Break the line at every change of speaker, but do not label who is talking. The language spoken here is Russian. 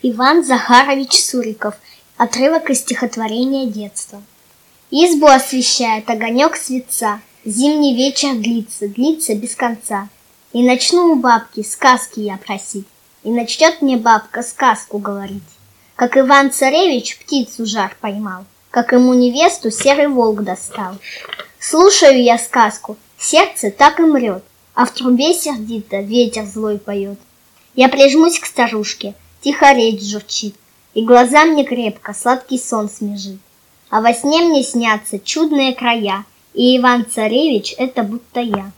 Иван Захарович Суриков. Отрывок из стихотворения детства. Избу освещает огонек светца. Зимний вечер длится, длится без конца. И начну у бабки сказки я просить. И начнет мне бабка сказку говорить. Как Иван-царевич птицу жар поймал, Как ему невесту серый волк достал. Слушаю я сказку, сердце так и мрет, А в трубе сердито ветер злой поет. Я прижмусь к старушке, Тихо речь журчит, И глаза мне крепко сладкий сон смежит. А во сне мне снятся чудные края, И Иван-царевич — это будто я.